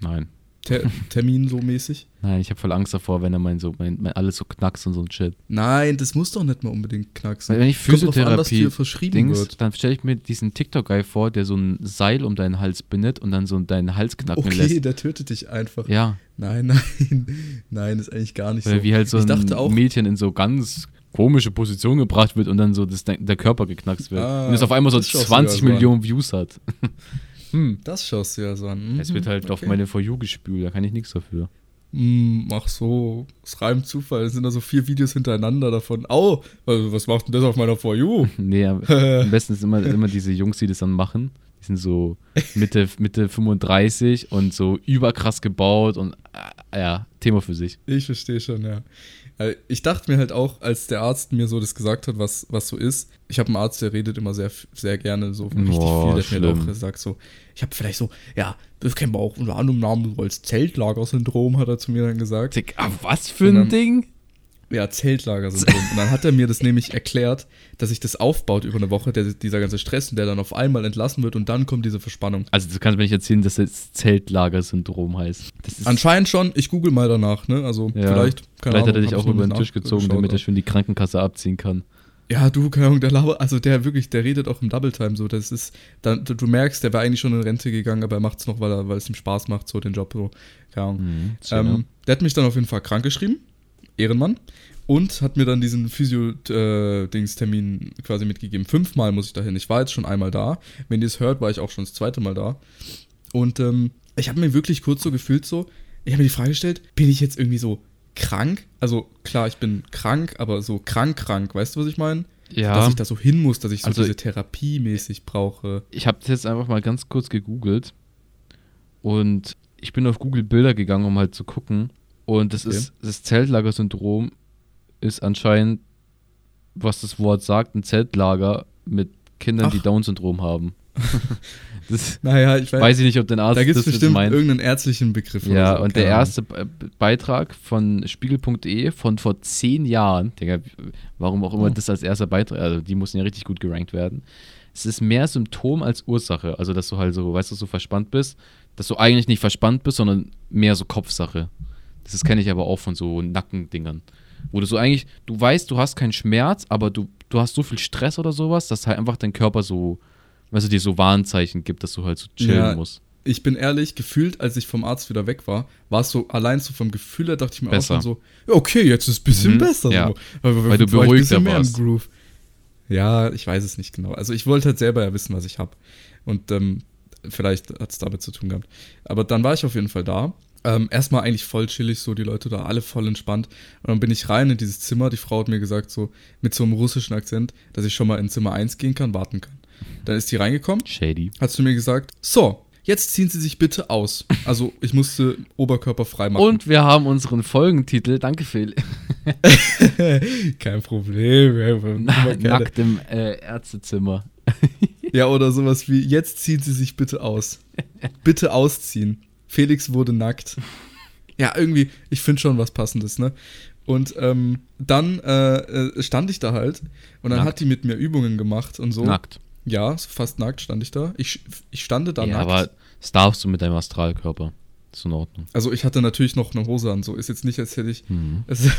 Nein. Physiothermin so mäßig? Nein, ich habe voll Angst davor, wenn er mein so mein, mein alles so knackst und so ein Shit. Nein, das muss doch nicht mal unbedingt knacksen. Wenn ich an, Physiotherapie dir verschrieben Dings, wird. dann stelle ich mir diesen TikTok-Guy vor, der so ein Seil um deinen Hals bindet und dann so deinen Hals knacken Okay, lässt. der tötet dich einfach. Ja, Nein, nein, nein, ist eigentlich gar nicht weil so. wie halt so ich ein dachte auch, Mädchen in so ganz komische Position gebracht wird und dann so das, der Körper geknackst wird. Ah, und es auf einmal so das schaust du 20 ja so an. Millionen Views hat. hm. das schaust du ja so an. Mhm, Es wird halt auf okay. meine For You gespült, da kann ich nichts dafür. Mm, ach so, es reimt Zufall. Es sind da so vier Videos hintereinander davon. Au, also was macht denn das auf meiner For You? Nee, am am besten ist immer, immer diese Jungs, die das dann machen. Die sind so Mitte, Mitte 35 und so überkrass gebaut und äh, ja, Thema für sich. Ich verstehe schon, ja. Äh, Ich dachte mir halt auch, als der Arzt mir so das gesagt hat, was, was so ist. Ich habe einen Arzt, der redet immer sehr, sehr gerne so richtig Boah, viel. Der hat mir schlimm. auch gesagt, so, ich habe vielleicht so, ja, das kennen wir auch unter anderem Namen so als Zeltlagersyndrom, hat er zu mir dann gesagt. Dick, ah, was für ein dann- Ding? Ja, Zeltlagersyndrom. Und dann hat er mir das nämlich erklärt, dass sich das aufbaut über eine Woche, der, dieser ganze Stress, und der dann auf einmal entlassen wird und dann kommt diese Verspannung. Also du kannst mir nicht erzählen, dass das Zeltlagersyndrom heißt. Anscheinend schon, ich google mal danach, ne? Also Ja, vielleicht, keine vielleicht hat er Ahnung, dich auch über den Tisch gezogen, damit er schön die Krankenkasse abziehen kann. Ja, du, keine Ahnung, der Laber, also der wirklich, der redet auch im Double Time so. Das ist, dann, du, merkst, der wäre eigentlich schon in Rente gegangen, aber er macht es noch, weil, er, weil es ihm Spaß macht, so den Job, so. Keine Ahnung. Mhm, ähm, der hat mich dann auf jeden Fall krank geschrieben. Ehrenmann. Und hat mir dann diesen Physio-Dings-Termin quasi mitgegeben. Fünfmal muss ich dahin. Ich war jetzt schon einmal da. Wenn ihr es hört, war ich auch schon das zweite Mal da. Und ähm, ich habe mir wirklich kurz so gefühlt so, ich habe mir die Frage gestellt, bin ich jetzt irgendwie so krank? Also klar, ich bin krank, aber so krank, krank, weißt du, was ich meine? ja, Dass ich da so hin muss, dass ich so Also- diese Therapie mäßig brauche. ich habe das jetzt einfach mal ganz kurz gegoogelt und ich bin auf Google Bilder gegangen, um halt zu gucken. Und das Okay. ist das Zeltlager-Syndrom ist anscheinend, was das Wort sagt, ein Zeltlager mit Kindern, die Ach. Down-Syndrom haben. das Naja, ich weiß, weiß ich nicht, ob der Arzt da gibt es das bestimmt meint. irgendeinen ärztlichen Begriff. oder Ja, so, und der Ahnung. erste Be- Beitrag von Spiegel.de von vor zehn Jahren, Digga, warum auch immer Oh. das als erster Beitrag, also die mussten ja richtig gut gerankt werden. Es ist mehr Symptom als Ursache. Also, dass du halt so, weißt du, so verspannt bist, dass du eigentlich nicht verspannt bist, sondern mehr so Kopfsache. Das kenne ich aber auch von so Nackendingern. Wo du so eigentlich, du weißt, du hast keinen Schmerz, aber du, du hast so viel Stress oder sowas, dass halt einfach dein Körper so, weißt du, dir so Warnzeichen gibt, dass du halt so chillen Ja, musst. ich bin ehrlich, gefühlt, als ich vom Arzt wieder weg war, war es so, allein so vom Gefühl her, dachte ich mir Besser. auch schon so, okay, jetzt ist es ein bisschen Mhm, besser. ja. So. Weil, Weil du war ich ein beruhigter bisschen mehr im warst. Groove. Ja, ich weiß es nicht genau. Also ich wollte halt selber ja wissen, was ich habe. Und ähm, vielleicht hat es damit zu tun gehabt. Aber dann war ich auf jeden Fall da. Ähm, erstmal eigentlich voll chillig, so die Leute da, alle voll entspannt. Und dann bin ich rein in dieses Zimmer. Die Frau hat mir gesagt, so mit so einem russischen Akzent, dass ich schon mal in Zimmer 1 gehen kann, warten kann. Dann ist die reingekommen Shady. hat zu mir gesagt, so, jetzt ziehen Sie sich bitte aus. Also ich musste Oberkörper frei machen. Und wir haben unseren Folgentitel, danke Phil, Kein Problem. nackt im äh, Ärztezimmer. Ja, oder sowas wie, jetzt ziehen Sie sich bitte aus. Bitte ausziehen. Felix wurde nackt. Ja, irgendwie, ich finde schon was Passendes, ne? Und ähm, dann äh, äh, stand ich da halt und dann Nackt. hat die mit mir Übungen gemacht und so. Nackt. Ja, fast nackt stand ich da. Ich, ich stande da ja, nackt. aber das darfst du mit deinem Astralkörper. Ist in Ordnung. also ich hatte natürlich noch eine Hose an, so ist jetzt nicht, als hätte ich. Mhm. Also,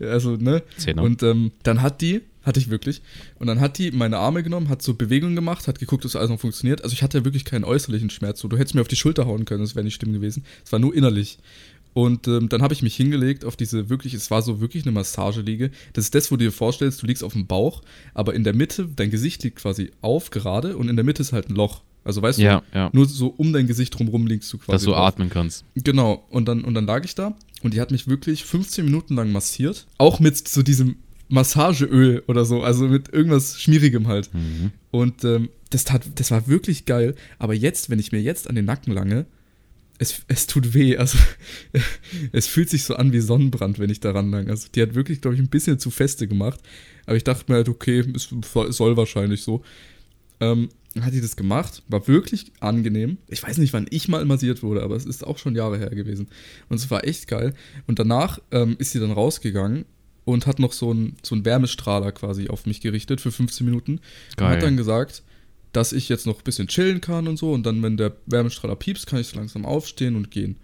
also ne? Zehner. Und ähm, dann hat die, hatte ich wirklich, und dann hat die meine Arme genommen, hat so Bewegungen gemacht, hat geguckt, dass alles noch funktioniert. Also ich hatte wirklich keinen äußerlichen Schmerz. So, du hättest mir auf die Schulter hauen können, das wäre nicht schlimm gewesen. Es war nur innerlich. Und ähm, dann habe ich mich hingelegt auf diese wirklich, es war so wirklich eine Massageliege. Das ist das, wo du dir vorstellst, du liegst auf dem Bauch, aber in der Mitte, dein Gesicht liegt quasi auf gerade und in der Mitte ist halt ein Loch. Also weißt ja, du, ja. nur so um dein Gesicht drumherum liegst du quasi. Dass du drauf. atmen kannst. Genau, und dann, und dann lag ich da und die hat mich wirklich 15 Minuten lang massiert. Auch mit so diesem Massageöl oder so, also mit irgendwas Schmierigem halt. Mhm. Und ähm, das, tat, das war wirklich geil. Aber jetzt, wenn ich mir jetzt an den Nacken lange, es, es tut weh. Also es fühlt sich so an wie Sonnenbrand, wenn ich daran lang. Also die hat wirklich, glaube ich, ein bisschen zu feste gemacht. Aber ich dachte mir halt, okay, es soll wahrscheinlich so. Ähm, hat die das gemacht, war wirklich angenehm. Ich weiß nicht, wann ich mal massiert wurde, aber es ist auch schon Jahre her gewesen. Und es war echt geil. Und danach ähm, ist sie dann rausgegangen und hat noch so einen so einen Wärmestrahler quasi auf mich gerichtet für 15 Minuten. Und Geil. hat dann gesagt, dass ich jetzt noch ein bisschen chillen kann und so. Und dann, wenn der Wärmestrahler piepst, kann ich so langsam aufstehen und gehen.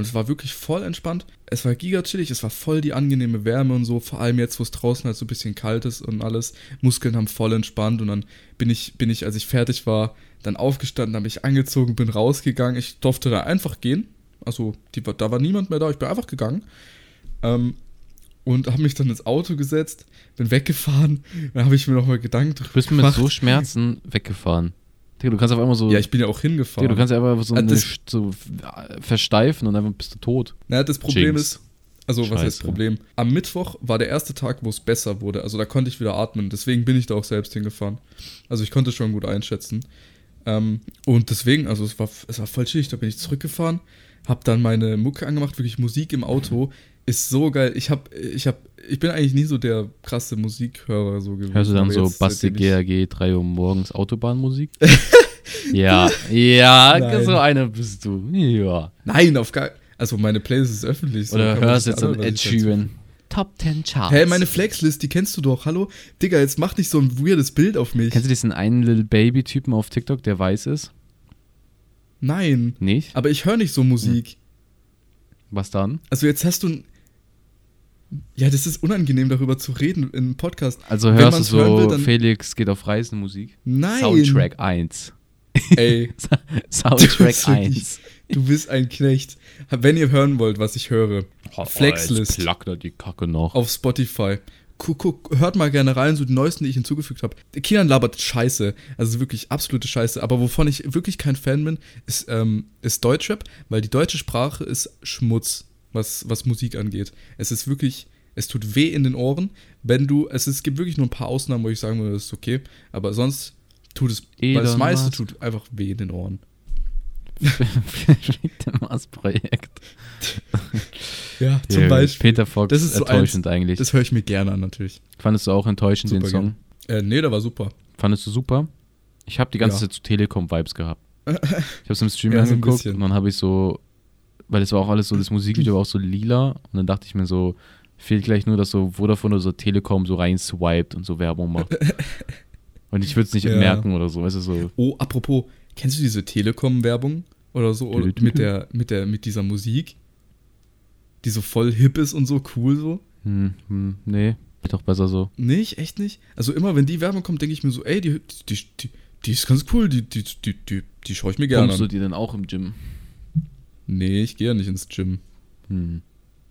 Und es war wirklich voll entspannt. Es war giga chillig, es war voll die angenehme Wärme und so. Vor allem jetzt, wo es draußen halt so ein bisschen kalt ist und alles. Muskeln haben voll entspannt. Und dann bin ich, bin ich, als ich fertig war, dann aufgestanden, habe ich angezogen, bin rausgegangen. Ich durfte da einfach gehen. Also, die, da war niemand mehr da, ich bin einfach gegangen. Ähm, und habe mich dann ins Auto gesetzt, bin weggefahren. Dann habe ich mir nochmal Gedanken Du bist mit gemacht. so Schmerzen weggefahren. Digga, du kannst auf einmal so. Ja, ich bin ja auch hingefahren. Digga, du kannst ja einfach so, eine, das- so versteifen und einfach bist du tot. naja, das Problem Jinx. ist, also was heißt Scheiße. Problem? Am Mittwoch war der erste Tag, wo es besser wurde. Also da konnte ich wieder atmen. Deswegen bin ich da auch selbst hingefahren. Also ich konnte schon gut einschätzen. Ähm, und deswegen, also es war, es war voll chillig. Da bin ich zurückgefahren, habe dann meine Mucke angemacht, wirklich Musik im Auto. Ist so geil. Ich hab, ich hab, ich bin eigentlich nie so der krasse Musikhörer so gewesen. Hörst du dann so jetzt, Basti GRG 3 Uhr morgens Autobahnmusik? ja, ja, Nein. so einer bist du. Ja. Nein, auf gar Also meine Playlist ist öffentlich. so Oder hörst jetzt an Ed Sheeran. Top 10 Charts. Hä, meine Flexlist, die kennst du doch. Hallo? Digga, jetzt mach nicht so ein weirdes Bild auf mich. Kennst du diesen einen Little Baby-Typen auf TikTok, der weiß ist? Nein. Nicht? Aber ich höre nicht so Musik. Was dann? Also jetzt hast du ein. Ja, das ist unangenehm, darüber zu reden im Podcast. Also Wenn hörst du so will, dann- Felix geht auf Reisen Musik? Nein. Soundtrack 1. Ey, Soundtrack wirklich- 1. du bist ein Knecht. Wenn ihr hören wollt, was ich höre, Flexlist. Oh, da die Kacke noch. auf Spotify. Guck, guck, hört mal gerne rein, so die neuesten, die ich hinzugefügt habe. Kian labert Scheiße, also wirklich absolute Scheiße. Aber wovon ich wirklich kein Fan bin, ist, ähm, ist Deutschrap, weil die deutsche Sprache ist Schmutz, was, was Musik angeht. Es ist wirklich, es tut weh in den Ohren, wenn du, es, ist, es gibt wirklich nur ein paar Ausnahmen, wo ich sagen würde, das ist okay, aber sonst tut es, weil das meiste Musk. tut einfach weh in den Ohren. Mars-Projekt. Ja, zum Ja, Beispiel. Peter Fox Das ist so enttäuschend eigentlich. Das höre ich mir gerne an, natürlich. Fandest du auch enttäuschend den Super Song? Äh, nee, der war super. Fandest du super? Ich habe die ganze Ja. Zeit so Telekom-Vibes gehabt. Ich habe es im Stream Ja, so angeguckt bisschen. und dann habe ich so, weil das war auch alles so, das Musikvideo war auch so lila und dann dachte ich mir so, fehlt gleich nur, dass so Vodafone oder so Telekom so rein swiped und so Werbung macht. und ich würde es nicht Ja. merken oder so, weißt du, so. Oh, apropos, kennst du diese Telekom-Werbung oder so? Oder mit der, mit der, mit dieser Musik? Die so voll hip ist und so cool so? Hm, hm, nee, doch besser so. Nicht? Echt nicht? Also immer, wenn die Werbung kommt, denke ich mir so, ey, die, die, die, die ist ganz cool, die, die, die, die, die schaue ich mir gerne Kommst du an. dir denn auch im Gym? Nee, ich gehe ja nicht ins Gym. Hm.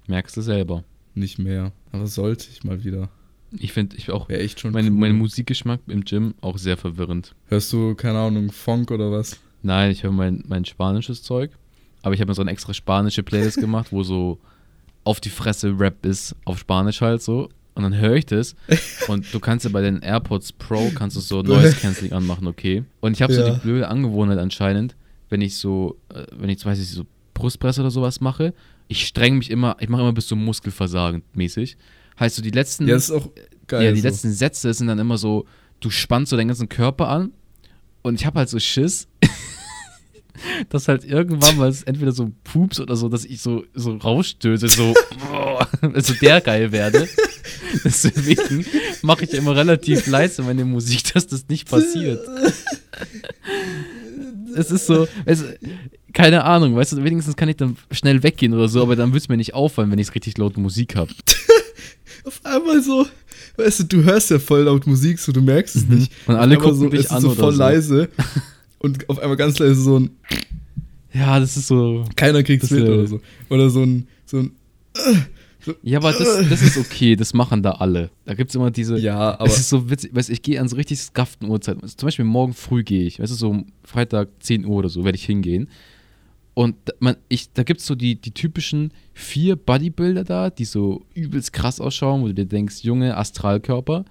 Merkst du selber. Nicht mehr. Aber sollte ich mal wieder. Ich finde, ich auch, Wäre echt schon mein, cool. mein Musikgeschmack im Gym auch sehr verwirrend. Hörst du, keine Ahnung, Funk oder was? Nein, ich höre mein, mein spanisches Zeug. Aber ich habe mir so eine extra spanische Playlist gemacht, wo so auf die Fresse Rap ist, auf Spanisch halt so. Und dann höre ich das. Und du kannst ja bei den AirPods Pro kannst du so Noise Cancelling anmachen, okay. Und ich habe so Ja. die blöde Angewohnheit anscheinend, wenn ich so, äh, wenn ich zum Beispiel so Brustpresse oder sowas mache, ich streng mich immer, ich mache immer bis zum Muskelversagen mäßig. Heißt so, die letzten Ja, ist auch geil. ja, die so. letzten Sätze sind dann immer so, du spannst so deinen ganzen Körper an und ich habe halt so Schiss, dass halt irgendwann mal es entweder so Pups oder so, dass ich so, so rausstöße, so, also der geil werde. Deswegen mache ich immer relativ leise meine Musik, dass das nicht passiert. Es ist so, es, keine Ahnung, weißt du, wenigstens kann ich dann schnell weggehen oder so, aber dann wird es mir nicht auffallen, wenn ich richtig laute Musik habe. Auf einmal so, weißt du, du hörst ja voll laut Musik, so du merkst es nicht. Und alle gucken so, dich an so voll so. leise. Und auf einmal ganz leise so ein, Ja, das ist so. keiner kriegt's Das, mit oder so. Oder so ein, so ein, Ja, aber das, das ist okay, das machen da alle. Da gibt es immer diese. ja, aber, es ist so witzig, weißt du, ich gehe an so richtig skaften Uhrzeiten. Also zum Beispiel morgen früh gehe ich, weißt du, so um Freitag 10 Uhr oder so werde ich hingehen. Und da- man, ich, da gibt es so die, die typischen vier Bodybuilder da, die so übelst krass ausschauen, wo du dir denkst, Junge, Astralkörper.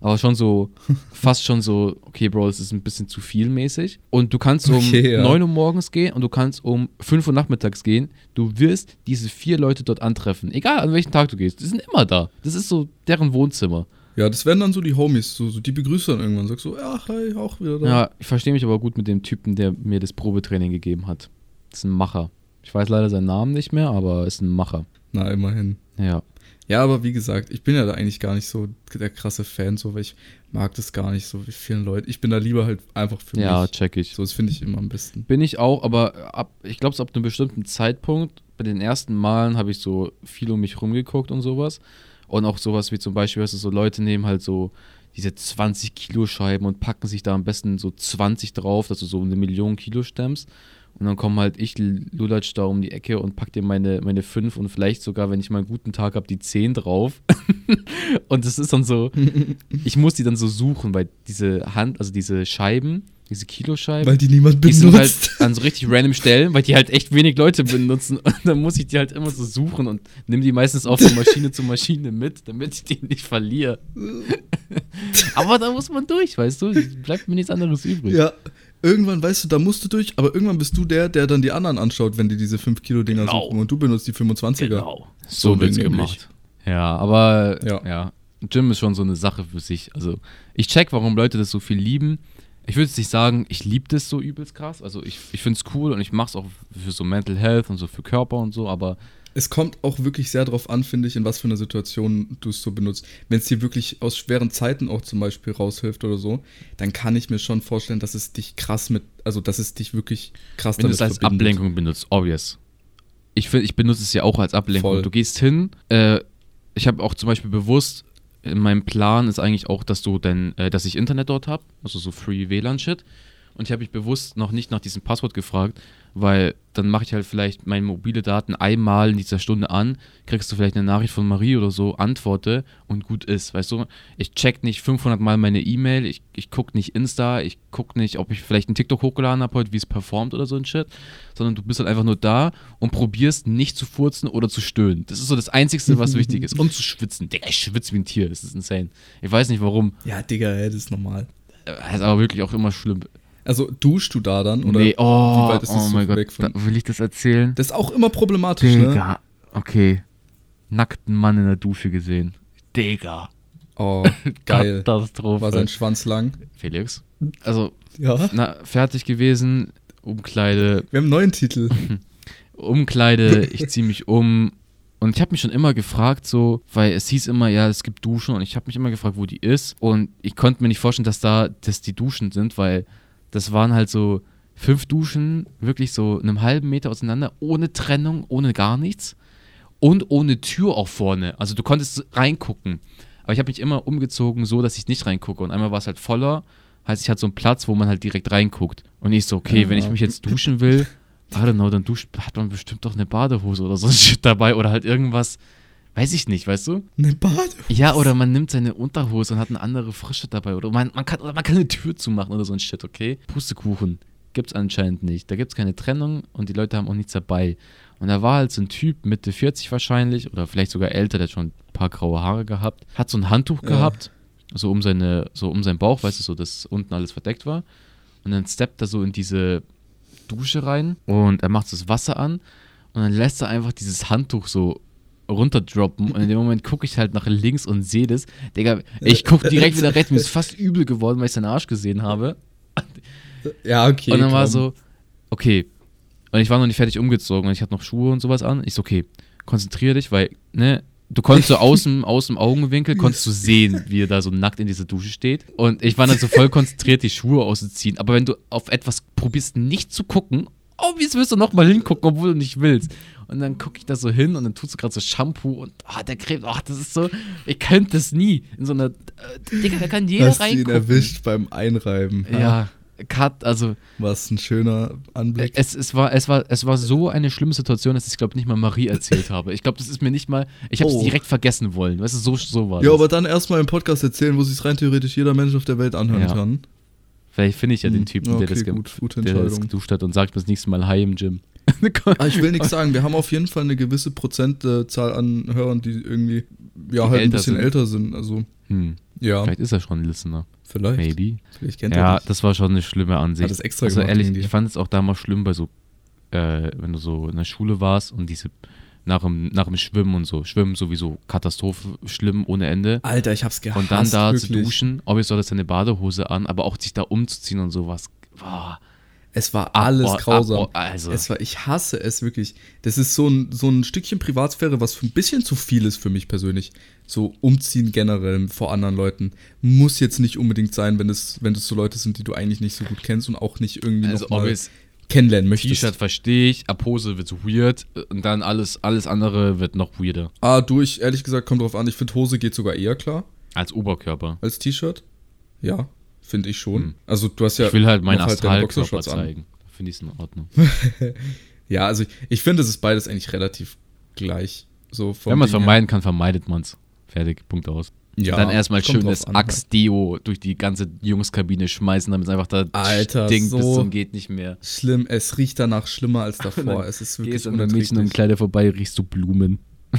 Aber schon so, fast schon so, okay, Bro, das ist ein bisschen zu viel mäßig. Und du kannst um Okay, ja. 9 Uhr morgens gehen und du kannst um 5 Uhr nachmittags gehen. Du wirst diese vier Leute dort antreffen. Egal an welchen Tag du gehst. Die sind immer da. Das ist so deren Wohnzimmer. ja, das werden dann so die Homies, so, so die begrüßt dann irgendwann, sagst so, ja, hi, auch wieder da. Ja, ich verstehe mich aber gut mit dem Typen, der mir das Probetraining gegeben hat. Das ist ein Macher. Ich weiß leider seinen Namen nicht mehr, aber ist ein Macher. Na, immerhin. Ja. Ja, aber wie gesagt, ich bin ja da eigentlich gar nicht so der krasse Fan, so, weil ich mag das gar nicht so wie vielen Leuten. Ich bin da lieber halt einfach für Ja, mich. check ich. So, das finde ich immer am besten. Bin ich auch, aber ab, ich glaube, ab einem bestimmten Zeitpunkt, bei den ersten Malen habe ich so viel um mich rumgeguckt und sowas. Und auch sowas wie zum Beispiel, weißt du, so Leute nehmen halt so diese 20 Kilo Scheiben und packen sich da am besten so 20 drauf, dass du so eine Million Kilo stemmst. Und dann kommen halt ich, Lulatsch, da um die Ecke und pack dir meine, meine 5 und vielleicht sogar, wenn ich mal einen guten Tag habe, die 10 drauf. und das ist dann so, ich muss die dann so suchen, weil diese Hand, also diese Scheiben, diese Kiloscheiben, Weil die niemand die sind halt benutzt. an so richtig random Stellen, weil die halt echt wenig Leute benutzen. Und dann muss ich die halt immer so suchen und nehme die meistens auch von Maschine zu Maschine mit, damit ich die nicht verliere. Aber da muss man durch, weißt du? Bleibt mir nichts anderes übrig. ja, irgendwann, weißt du, da musst du durch, aber irgendwann bist du der, der dann die anderen anschaut, wenn die diese 5-Kilo-Dinger Genau. suchen und du benutzt die 25er. Genau. So So wird's nämlich. gemacht. Ja, aber Ja. ja. Gym ist schon so eine Sache für sich. Also, ich check, warum Leute das so viel lieben. Ich würde jetzt nicht sagen, ich liebe das so übelst krass. Also, ich, ich finde es cool und ich mache es auch für so Mental Health und so für Körper und so, aber Es kommt auch wirklich sehr darauf an, finde ich, in was für einer Situation du es so benutzt. Wenn es dir wirklich aus schweren Zeiten auch zum Beispiel raushilft oder so, dann kann ich mir schon vorstellen, dass es dich krass mit, also dass es dich wirklich krass Wenn du es als verbindet. Ablenkung benutzt, obvious. Ich ich benutze es ja auch als Ablenkung. Voll. Du gehst hin, äh, ich habe auch zum Beispiel bewusst, in meinem Plan ist eigentlich auch, dass du denn, äh, dass ich Internet dort habe, also so Free WLAN-Shit. Und ich habe mich bewusst noch nicht nach diesem Passwort gefragt, weil dann mache ich halt vielleicht meine mobile Daten einmal in dieser Stunde an, kriegst du vielleicht eine Nachricht von Marie oder so, antworte und gut ist, weißt du? Ich check nicht 500 Mal meine E-Mail, ich, ich gucke nicht Insta, ich gucke nicht, ob ich vielleicht einen TikTok hochgeladen habe heute, wie es performt oder so ein Shit, sondern du bist halt einfach nur da und probierst nicht zu furzen oder zu stöhnen. Das ist so das Einzige, was wichtig ist. Und zu schwitzen. Digga, ich schwitze wie ein Tier, das ist insane. Ich weiß nicht warum. Ja, Digga, das ist normal. Das ist aber wirklich auch immer schlimm. Also duschst du da dann? Oder nee, oh, wie weit ist das oh so mein Gott, weg von? will ich das erzählen? Das ist auch immer problematisch, ne? Digga, okay. Nackten Mann in der Dusche gesehen. Digga. Oh, geil. Katastrophe. War sein Schwanz lang? Felix. Also, Ja. na, fertig gewesen. Umkleide, Wir haben einen neuen Titel. Umkleide, ich ziehe mich um. Und ich habe mich schon immer gefragt, so, weil es hieß immer, ja, es gibt Duschen und ich habe mich immer gefragt, wo die ist. Und ich konnte mir nicht vorstellen, dass da, dass die Duschen sind, weil das waren halt so fünf Duschen, wirklich so einem halben Meter auseinander, ohne Trennung, ohne gar nichts. Und ohne Tür auch vorne. Also du konntest reingucken. Aber ich habe mich immer umgezogen, so dass ich nicht reingucke. Und einmal war es halt voller. Heißt, ich hatte so einen Platz, wo man halt direkt reinguckt. Und ich so, okay, Ja. wenn ich mich jetzt duschen will, I don't know, dann duscht, hat man bestimmt doch eine Badehose oder so ein Shit dabei. Oder halt irgendwas, weiß ich nicht, weißt du? Eine Bade. Ja, oder man nimmt seine Unterhose und hat eine andere Frische dabei. Oder man, man, kann, oder man kann eine Tür zumachen oder so ein Shit, okay? Pustekuchen. Gibt's anscheinend nicht. Da gibt's keine Trennung und die Leute haben auch nichts dabei. Und da war halt so ein Typ, Mitte 40 wahrscheinlich, oder vielleicht sogar älter, der hat schon ein paar graue Haare gehabt, hat so ein Handtuch Ja. gehabt, so um seine, so um seinen Bauch, weißt du, so, dass unten alles verdeckt war. Und dann steppt er so in diese Dusche rein und er macht das Wasser an und dann lässt er einfach dieses Handtuch so runterdroppen und in dem Moment gucke ich halt nach links und sehe das. Digga, ich gucke direkt wieder rechts, mir ist fast übel geworden, weil ich seinen Arsch gesehen habe. Ja, okay. und dann war komm. so, okay. Und ich war noch nicht fertig umgezogen und ich hatte noch Schuhe und sowas an. Ich so, okay, konzentriere dich, weil, ne, du konntest so aus dem, aus dem Augenwinkel, konntest du sehen, wie er da so nackt in dieser Dusche steht. Und ich war dann so voll konzentriert, die Schuhe auszuziehen. Aber wenn du auf etwas probierst, nicht zu gucken, oh, wie wirst du nochmal hingucken, obwohl du nicht willst. Und dann gucke ich da so hin und dann tust du gerade so Shampoo und ah, der Creme, ach, das ist so, ich könnte das nie. In so einer, äh, Digga, da kann jeder Hast du ihn reingucken. erwischt beim Einreiben. Ja, Cut, also Was ein schöner Anblick. es, es, war, es, war, es war so eine schlimme Situation, dass ich glaube nicht mal Marie erzählt habe. Ich glaube, das ist mir nicht mal. Ich habe es Oh. direkt vergessen wollen. Weißt du, so, so war Ja, das. aber dann erstmal im Podcast erzählen, wo sich rein theoretisch jeder Mensch auf der Welt anhören Ja. kann. Vielleicht finde ich ja den Hm, Typen, okay, der, das, gut, der das geduscht hat und sagt mir das nächste Mal Hi im Gym. Ah, ich will nichts sagen. Wir haben auf jeden Fall eine gewisse Prozentzahl an Hörern, die irgendwie ja halt ein bisschen sind. älter sind. Also Hm, ja, vielleicht ist er schon ein Listener. vielleicht. Maybe. Vielleicht kennt er Ja, dich. das war schon eine schlimme Ansicht. Hat das extra also gemacht ehrlich, ich fand es auch damals schlimm bei so, äh, wenn du so in der Schule warst und diese nach dem, nach dem Schwimmen und so. Schwimmen sowieso Katastrophe, schlimm ohne Ende. Alter, ich hab's gehasst. Und dann da zu wirklich. duschen, ob jetzt du eine Badehose an, aber auch sich da umzuziehen und sowas. Boah, Es war alles Abor- grausam. Abor- also. Es war, ich hasse es wirklich. Das ist so ein, so ein Stückchen Privatsphäre, was ein bisschen zu viel ist für mich persönlich. So umziehen generell vor anderen Leuten. Muss jetzt nicht unbedingt sein, wenn es, wenn es so Leute sind, die du eigentlich nicht so gut kennst und auch nicht irgendwie also noch mal kennenlernen möchtest. T-Shirt verstehe ich, ab Hose wird weird und dann alles, alles andere wird noch weirder. Ah, du, ich ehrlich gesagt, kommt drauf an. Ich finde, Hose geht sogar eher klar Als Oberkörper. als T-Shirt. Ja, finde ich schon. Hm. Also du hast ja. ich will halt meinen halt Astralkörper an. zeigen. Finde ich es in Ordnung. Ja, also ich, ich finde, es ist beides eigentlich relativ gleich. So Wenn man es vermeiden kann, vermeidet man es. Fertig, Punkt aus. Ja, dann erstmal schönes halt. Axe-Deo durch die ganze Jungskabine schmeißen, damit es einfach da Alter, stinkt bis so- zum geht nicht mehr. Schlimm, es riecht danach schlimmer als davor. Es ist wirklich Gehst an einem Mädchen im unerträglich. Kleider vorbei, riechst du Blumen.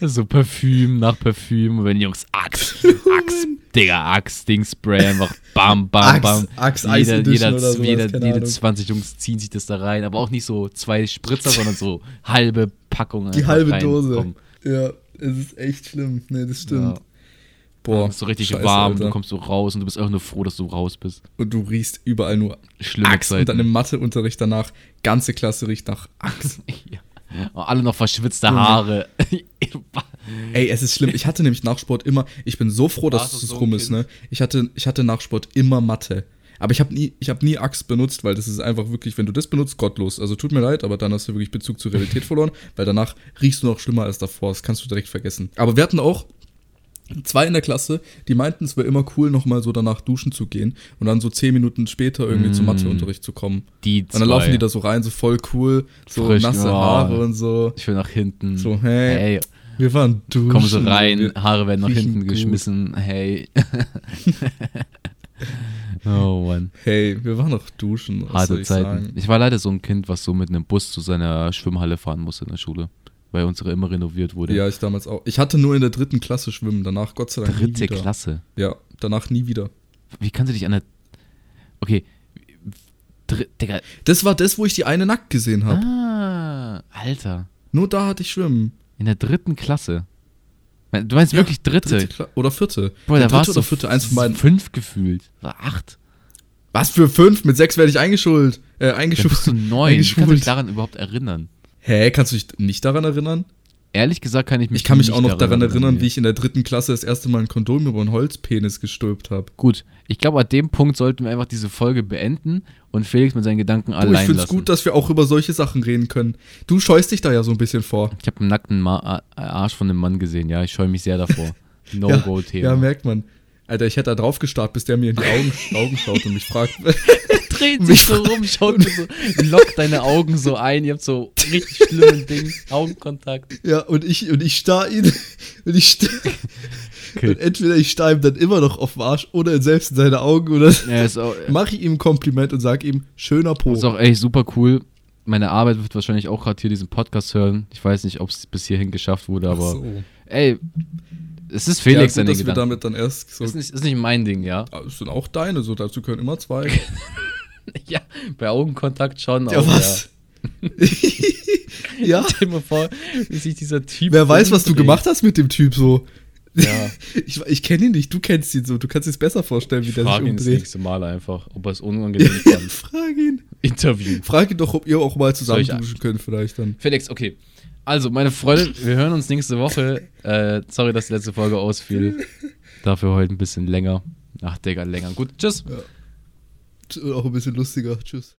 so Parfüm nach Parfüm. Und wenn Jungs Axt, Axt, Digga, Axt, Ding Spray, einfach bam, bam, bam. Axe Ice jeder, jeder, sowas, jeder, jede Ahnung. 20 Jungs ziehen sich das da rein. Aber auch nicht so zwei Spritzer, sondern so halbe Packung. Die halbe rein. Dose. Komm. Ja, es ist echt schlimm. Nee, das stimmt. Ja. Boah, ist so richtig scheiße, warm, Alter. du kommst so raus und du bist einfach nur froh, dass du raus bist. Und du riechst überall nur Schlimme Axt. Und dann Zeiten. im Matheunterricht danach, ganze Klasse riecht nach Axt. Ja. Und alle noch verschwitzte Junge. Haare. Ey, es ist schlimm. Ich hatte nämlich nach Sport immer, ich bin so froh, dass du es so rum ein ist, Kind? ne? Ich hatte, ich hatte nach Sport immer Mathe. Aber ich habe nie, ich habe nie Axt benutzt, weil das ist einfach wirklich, wenn du das benutzt, gottlos. Also tut mir leid, aber dann hast du wirklich Bezug zur Realität verloren, weil danach riechst du noch schlimmer als davor. Das kannst du direkt vergessen. Aber wir hatten auch zwei in der Klasse, die meinten, es wäre immer cool, nochmal so danach duschen zu gehen und dann so zehn Minuten später irgendwie Mm. zum Matheunterricht zu kommen. Die Und dann laufen zwei. die da so rein, so voll cool, so Frisch, nasse oh. Haare und so. Ich will nach hinten. So, hey, Hey, wir waren duschen. komm so rein, Haare werden nach hinten gut. geschmissen. Hey. oh Mann. Hey, wir waren noch duschen. Harte ich Zeiten. sagen? Ich war leider so ein Kind, was so mit einem Bus zu seiner Schwimmhalle fahren musste in der Schule. Weil unsere immer renoviert wurde. Ja, ich damals auch. Ich hatte nur in der dritten Klasse schwimmen, danach Gott sei Dank nie Dritte wieder. Klasse. Ja, danach nie wieder. Wie kannst du dich an der. Okay. Dr Digga. Das war das, wo ich die eine nackt gesehen habe. Ah, Alter. Nur da hatte ich schwimmen. In der dritten Klasse. Du meinst Ja, wirklich dritte? Dritte oder vierte. Boah, da dritte warst du oder vierte, eins von beiden. fünf gefühlt. Oder acht. Was für fünf? Mit sechs werde ich eingeschult. Äh, Da bist eingeschult. du neun. Du dich eingeschult. daran überhaupt erinnern? Hä, kannst du dich nicht daran erinnern? Ehrlich gesagt kann ich mich Ich kann mich auch noch daran erinnern, wie ich in der dritten Klasse das erste Mal ein Kondom über einen Holzpenis gestülpt habe. Gut, ich glaube, an dem Punkt sollten wir einfach diese Folge beenden und Felix mit seinen Gedanken Du, allein ich find's lassen. gut, dass wir auch über solche Sachen reden können. Du scheust dich da ja so ein bisschen vor. ich habe einen nackten Ma Arsch von einem Mann gesehen, ja. Ich scheue mich sehr davor. No-Go-Thema. Ja, merkt man. Alter, ich hätte da drauf gestarrt, bis der mir in die Augen, Augen schaut und mich fragt. dreht sich so rum, schaut mir so, lockt deine Augen so ein, ihr habt so richtig schlimmen Ding, Augenkontakt. ja, und ich, und ich starr ihn. Und ich starr, Okay. Und entweder ich starr ihm dann immer noch auf den Arsch oder selbst in seine Augen oder Ja, ist auch, mache ich ihm ein Kompliment und sag ihm, schöner Po. ist auch echt super cool. Meine Arbeit wird wahrscheinlich auch gerade hier diesen Podcast hören. Ich weiß nicht, ob es bis hierhin geschafft wurde, Ach aber so. ey, es ist Felix ja, gut, dass wir Gedanken. damit dann erst so. ist, nicht, ist nicht mein Ding, ja. Ah, Es sind auch deine, so dazu können immer zwei. Ja, bei Augenkontakt schon. ja, auch, was? ja. Ja. Stell dir mal vor, wie sich dieser Typ. Wer weiß, was du umdreht. gemacht hast mit dem Typ so. Ja. Ich, ich kenne ihn nicht, du kennst ihn so. Du kannst es besser vorstellen, wie Ich der sich frage ihn das umdreht. nächste Mal einfach, ob er es unangenehm Ja, fand. frag ihn. Interview. Frag ihn doch, ob ihr auch mal zusammen duschen könnt, vielleicht dann. Felix, okay. Also, meine Freundin, wir hören uns nächste Woche. Äh, sorry, dass die letzte Folge ausfiel. Dafür heute ein bisschen länger. Ach, Digga, länger. Gut, tschüss. Auch ein bisschen lustiger. Tschüss.